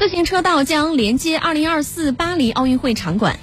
自行车道将连接2024巴黎奥运会场馆。